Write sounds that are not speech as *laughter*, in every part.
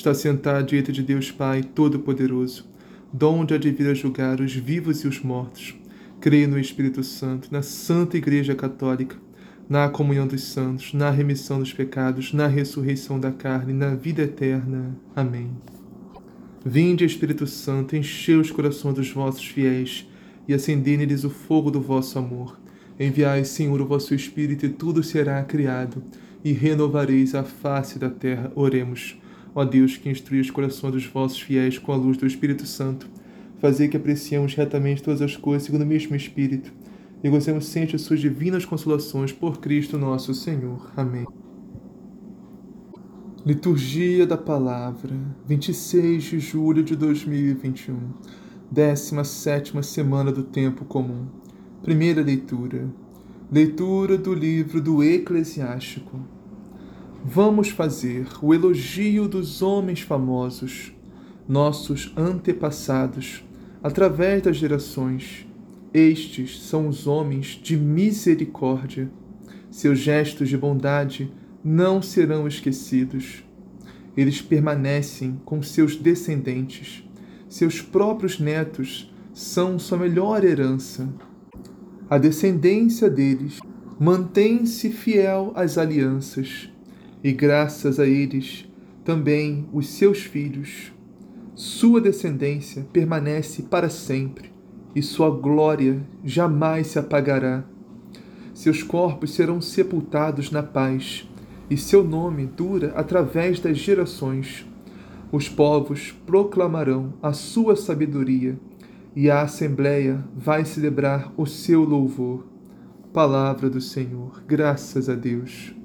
está sentado à direita de Deus Pai Todo-Poderoso, donde há de vir a julgar os vivos e os mortos. Creio no Espírito Santo, na Santa Igreja Católica, na comunhão dos santos, na remissão dos pecados, na ressurreição da carne, na vida eterna. Amém. Vinde, Espírito Santo, enchei os corações dos vossos fiéis e acendei neles o fogo do vosso amor. Enviai, Senhor, o vosso Espírito, e tudo será criado, e renovareis a face da terra. Oremos. Ó Deus, que instrui os corações dos vossos fiéis com a luz do Espírito Santo, fazei que apreciemos retamente todas as coisas segundo o mesmo Espírito e gozemos sempre de suas divinas consolações por Cristo nosso Senhor. Amém. Liturgia da Palavra, 26 de julho de 2021, 17 semana do Tempo Comum. Primeira leitura. Leitura do livro do Eclesiástico. Vamos fazer o elogio dos homens famosos, nossos antepassados, através das gerações. Estes são os homens de misericórdia. Seus gestos de bondade não serão esquecidos. Eles permanecem com seus descendentes. Seus próprios netos são sua melhor herança. A descendência deles mantém-se fiel às alianças e graças a eles também os seus filhos. Sua descendência permanece para sempre e sua glória jamais se apagará. Seus corpos serão sepultados na paz e seu nome dura através das gerações. Os povos proclamarão a sua sabedoria e a Assembleia vai celebrar o seu louvor. Palavra do Senhor, graças a Deus.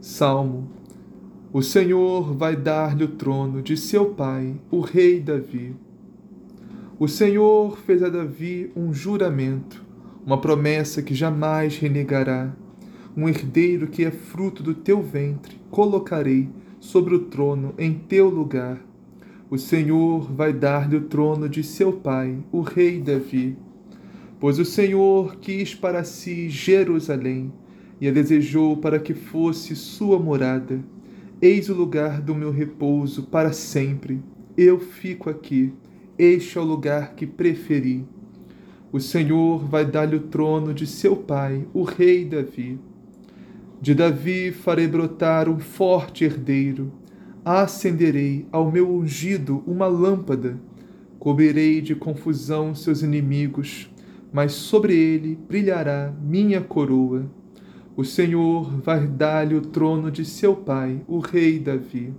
Salmo. O Senhor vai dar-lhe o trono de seu pai, o rei Davi. O Senhor fez a Davi um juramento, uma promessa que jamais renegará. Um herdeiro que é fruto do teu ventre, colocarei sobre o trono em teu lugar. O Senhor vai dar-lhe o trono de seu pai, o rei Davi. Pois o Senhor quis para si Jerusalém e a desejou para que fosse sua morada. Eis o lugar do meu repouso para sempre. Eu fico aqui. Este é o lugar que preferi. O Senhor vai dar-lhe o trono de seu pai, o rei Davi. De Davi farei brotar um forte herdeiro. Acenderei ao meu ungido uma lâmpada. Cobrirei de confusão seus inimigos, mas sobre ele brilhará minha coroa o Senhor vai dar-lhe o trono de seu pai, o rei Davi.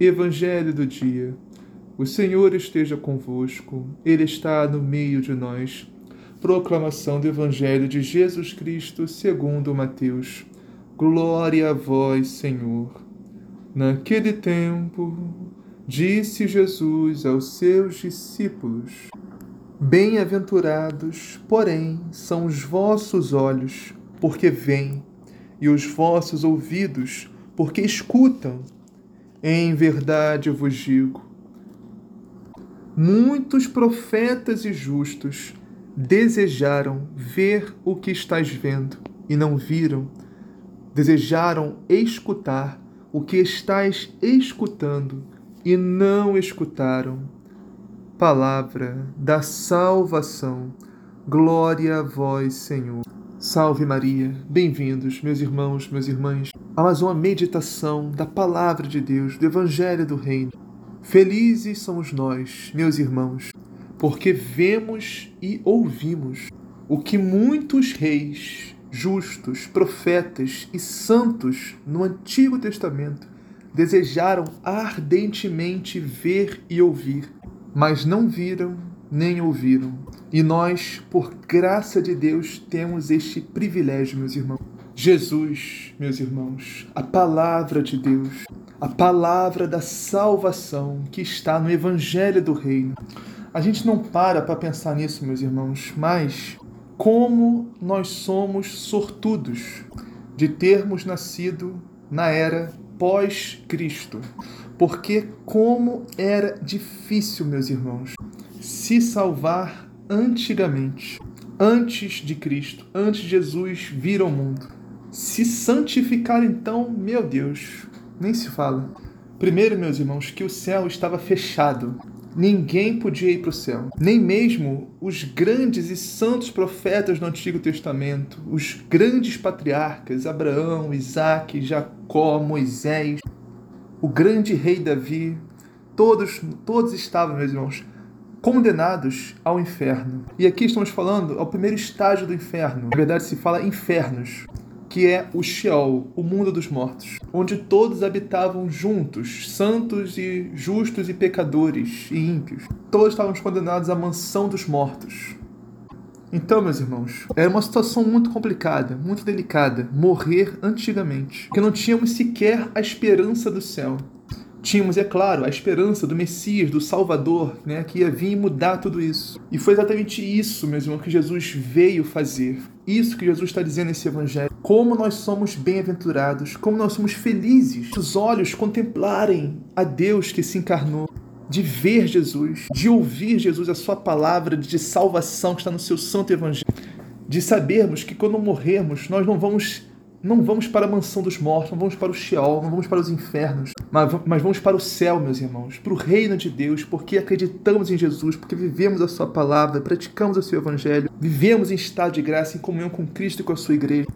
Evangelho do dia. O Senhor esteja convosco, Ele está no meio de nós. Proclamação do Evangelho de Jesus Cristo segundo Mateus. Glória a vós, Senhor. Naquele tempo, disse Jesus aos seus discípulos: Bem-aventurados, porém, são os vossos olhos porque veem, e os vossos ouvidos, porque escutam. Em verdade vos digo: muitos profetas e justos desejaram ver o que estás vendo e não viram, desejaram escutar o que estás escutando e não escutaram. Palavra da salvação. Glória a vós, Senhor. Salve Maria, bem-vindos, meus irmãos, meus irmãs, a mais uma meditação da Palavra de Deus, do Evangelho do Reino. Felizes somos nós, meus irmãos, porque vemos e ouvimos o que muitos reis, justos, profetas e santos no Antigo Testamento desejaram ardentemente ver e ouvir, mas não viram nem ouviram. E nós, por graça de Deus, temos este privilégio, meus irmãos. Jesus, meus irmãos, a palavra de Deus, a palavra da salvação que está no Evangelho do Reino. A gente não para para pensar nisso, meus irmãos, mas como nós somos sortudos de termos nascido na era pós-Cristo. Porque como era difícil, meus irmãos, se salvar antigamente, antes de Cristo, antes de Jesus vir ao mundo. Se santificar então, meu Deus, nem se fala. Primeiro, meus irmãos, que o céu estava fechado. Ninguém podia ir para o céu. Nem mesmo os grandes e santos profetas do Antigo Testamento, os grandes patriarcas, Abraão, Isaac, Jacó, Moisés, o grande rei Davi, todos, todos estavam, meus irmãos, condenados ao inferno. E aqui estamos falando ao primeiro estágio do inferno. Na verdade, se fala infernos que é o Sheol, o mundo dos mortos, onde todos habitavam juntos, santos e justos e pecadores e ímpios. Todos estavam condenados à mansão dos mortos. Então, meus irmãos, era uma situação muito complicada, muito delicada, morrer antigamente, porque não tínhamos sequer a esperança do céu. Tínhamos, é claro, a esperança do Messias, do Salvador, né, que ia vir mudar tudo isso. E foi exatamente isso, meus irmãos, que Jesus veio fazer. Isso que Jesus está dizendo nesse Evangelho. Como nós somos bem-aventurados, como nós somos felizes, os olhos contemplarem a Deus que se encarnou de ver Jesus, de ouvir Jesus, a sua palavra de salvação que está no seu santo evangelho, de sabermos que quando morrermos, nós não vamos não vamos para a mansão dos mortos, não vamos para o Sheol, não vamos para os infernos, mas, mas vamos para o céu, meus irmãos, para o reino de Deus, porque acreditamos em Jesus, porque vivemos a sua palavra, praticamos o seu evangelho, vivemos em estado de graça, em comunhão com Cristo e com a sua igreja,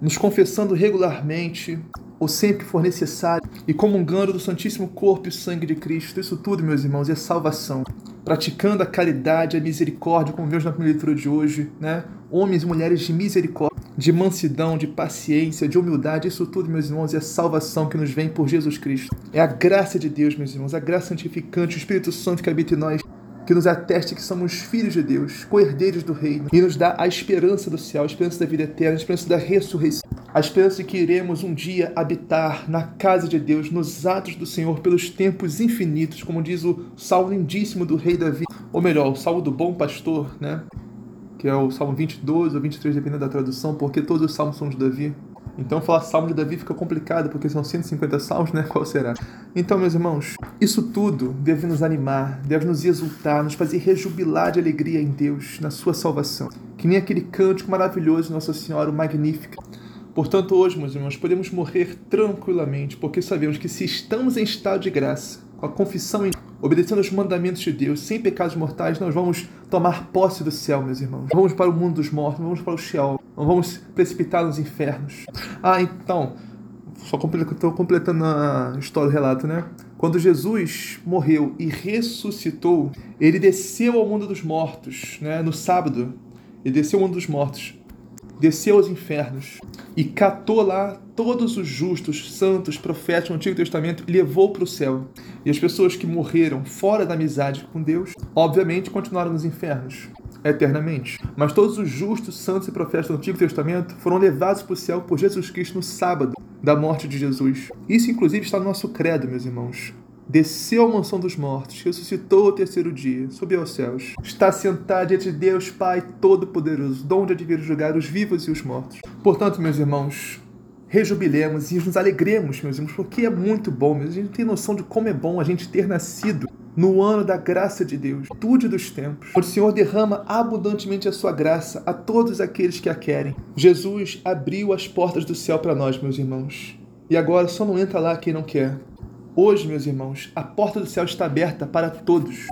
nos confessando regularmente, ou sempre que for necessário, e comungando do Santíssimo Corpo e Sangue de Cristo. Isso tudo, meus irmãos, é salvação. Praticando a caridade, a misericórdia, como vemos na primeira leitura de hoje, né? Homens e mulheres de misericórdia, de mansidão, de paciência, de humildade, isso tudo, meus irmãos, é a salvação que nos vem por Jesus Cristo. É a graça de Deus, meus irmãos, a graça santificante, o Espírito Santo que habita em nós, que nos ateste que somos filhos de Deus, co-herdeiros do reino, e nos dá a esperança do céu, a esperança da vida eterna, a esperança da ressurreição, a esperança de que iremos um dia habitar na casa de Deus, nos atos do Senhor, pelos tempos infinitos, como diz o salmo lindíssimo do rei Davi, ou melhor, o salmo do bom pastor, né? Que é o salmo 22 ou 23, dependendo da tradução, porque todos os salmos são de Davi. Então falar salmo de Davi fica complicado, porque são 150 salmos, né? *laughs* Qual será? Então, meus irmãos, isso tudo deve nos animar, deve nos exultar, nos fazer rejubilar de alegria em Deus, na sua salvação. Que nem aquele cântico maravilhoso de Nossa Senhora, o Magnífica. Portanto, hoje, meus irmãos, podemos morrer tranquilamente, porque sabemos que se estamos em estado de graça, com a confissão em obedecendo aos mandamentos de Deus, sem pecados mortais, nós vamos tomar posse do céu, meus irmãos. Vamos para o mundo dos mortos, vamos para o Sheol, não vamos precipitar nos infernos. Ah, então, só estou completando a história do relato, né? Quando Jesus morreu e ressuscitou, ele desceu ao mundo dos mortos, né? No sábado, ele desceu ao mundo dos mortos desceu aos infernos e catou lá todos os justos, santos, profetas do Antigo Testamento levou para o céu. E as pessoas que morreram fora da amizade com Deus, obviamente continuaram nos infernos eternamente. Mas todos os justos, santos e profetas do Antigo Testamento foram levados para o céu por Jesus Cristo no sábado da morte de Jesus. Isso, inclusive, está no nosso credo, meus irmãos desceu à mansão dos mortos, ressuscitou ao terceiro dia, subiu aos céus. Está sentado diante de Deus Pai Todo-Poderoso, donde há de vir julgar os vivos e os mortos. Portanto, meus irmãos, rejubilemos e nos alegremos, meus irmãos, porque é muito bom, a gente tem noção de como é bom a gente ter nascido no ano da graça de Deus, tudo dos tempos, o Senhor derrama abundantemente a sua graça a todos aqueles que a querem. Jesus abriu as portas do céu para nós, meus irmãos. E agora só não entra lá quem não quer. Hoje, meus irmãos, a porta do céu está aberta para todos.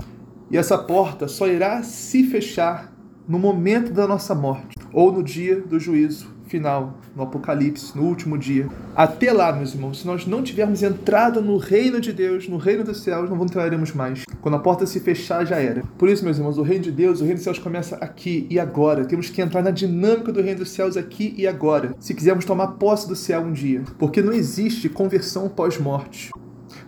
E essa porta só irá se fechar no momento da nossa morte ou no dia do juízo final, no Apocalipse, no último dia. Até lá, meus irmãos, se nós não tivermos entrado no reino de Deus, no reino dos céus, não entraremos mais. Quando a porta se fechar, já era. Por isso, meus irmãos, o reino de Deus, o reino dos céus começa aqui e agora. Temos que entrar na dinâmica do reino dos céus aqui e agora, se quisermos tomar posse do céu um dia. Porque não existe conversão pós-morte.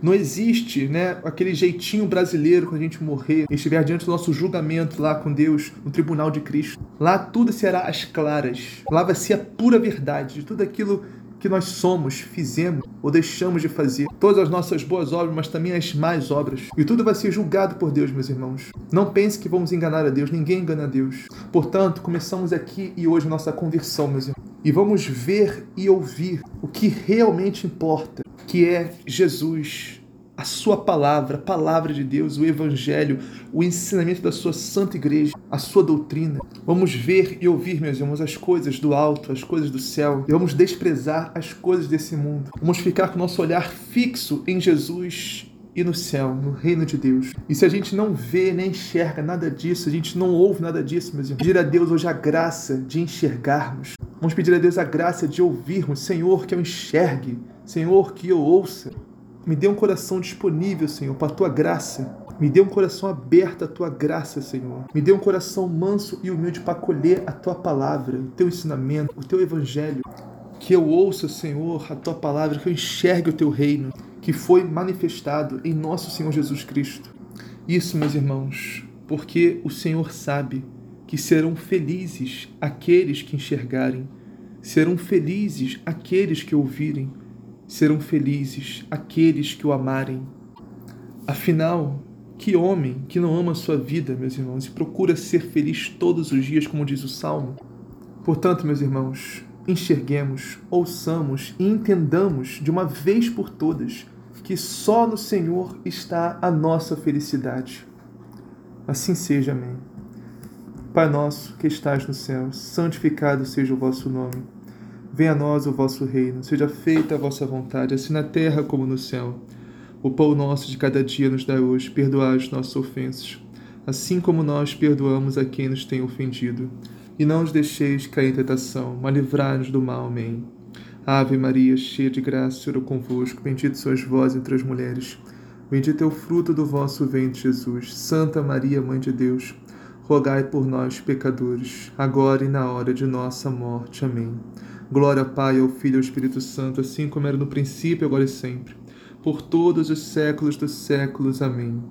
Não existe, né, aquele jeitinho brasileiro quando a gente morrer e estiver diante do nosso julgamento lá com Deus, no tribunal de Cristo. Lá tudo será às claras. Lá vai ser a pura verdade de tudo aquilo que nós somos, fizemos ou deixamos de fazer. Todas as nossas boas obras, mas também as más obras. E tudo vai ser julgado por Deus, meus irmãos. Não pense que vamos enganar a Deus, ninguém engana a Deus. Portanto, começamos aqui e hoje nossa conversão, meus irmãos. E vamos ver e ouvir o que realmente importa, que é Jesus a sua palavra, a palavra de Deus, o evangelho, o ensinamento da sua santa igreja, a sua doutrina. Vamos ver e ouvir, meus irmãos, as coisas do alto, as coisas do céu, e vamos desprezar as coisas desse mundo. Vamos ficar com o nosso olhar fixo em Jesus e no céu, no reino de Deus. E se a gente não vê nem enxerga nada disso, a gente não ouve nada disso, meus irmãos, pedir a Deus hoje a graça de enxergarmos. Vamos pedir a Deus a graça de ouvirmos, Senhor, que eu enxergue, Senhor, que eu ouça. Me dê um coração disponível, Senhor, para a tua graça. Me dê um coração aberto à tua graça, Senhor. Me dê um coração manso e humilde para acolher a tua palavra, o teu ensinamento, o teu evangelho. Que eu ouça, Senhor, a tua palavra, que eu enxergue o teu reino, que foi manifestado em nosso Senhor Jesus Cristo. Isso, meus irmãos, porque o Senhor sabe que serão felizes aqueles que enxergarem, serão felizes aqueles que ouvirem serão felizes aqueles que o amarem. Afinal, que homem que não ama a sua vida, meus irmãos, e procura ser feliz todos os dias, como diz o Salmo? Portanto, meus irmãos, enxerguemos, ouçamos e entendamos de uma vez por todas que só no Senhor está a nossa felicidade. Assim seja, amém. Pai nosso que estás no céu, santificado seja o vosso nome. Venha a nós o vosso reino, seja feita a vossa vontade, assim na terra como no céu. O pão nosso de cada dia nos dá hoje, perdoai as nossas ofensas, assim como nós perdoamos a quem nos tem ofendido. E não os deixeis cair em tentação, mas livrai-nos do mal. Amém. Ave Maria, cheia de graça, o Senhor é convosco, bendito sois vós entre as mulheres. Bendito é o fruto do vosso ventre, Jesus. Santa Maria, Mãe de Deus, rogai por nós, pecadores, agora e na hora de nossa morte. Amém. Glória ao Pai, ao Filho e ao Espírito Santo, assim como era no princípio, agora e sempre, por todos os séculos dos séculos. Amém.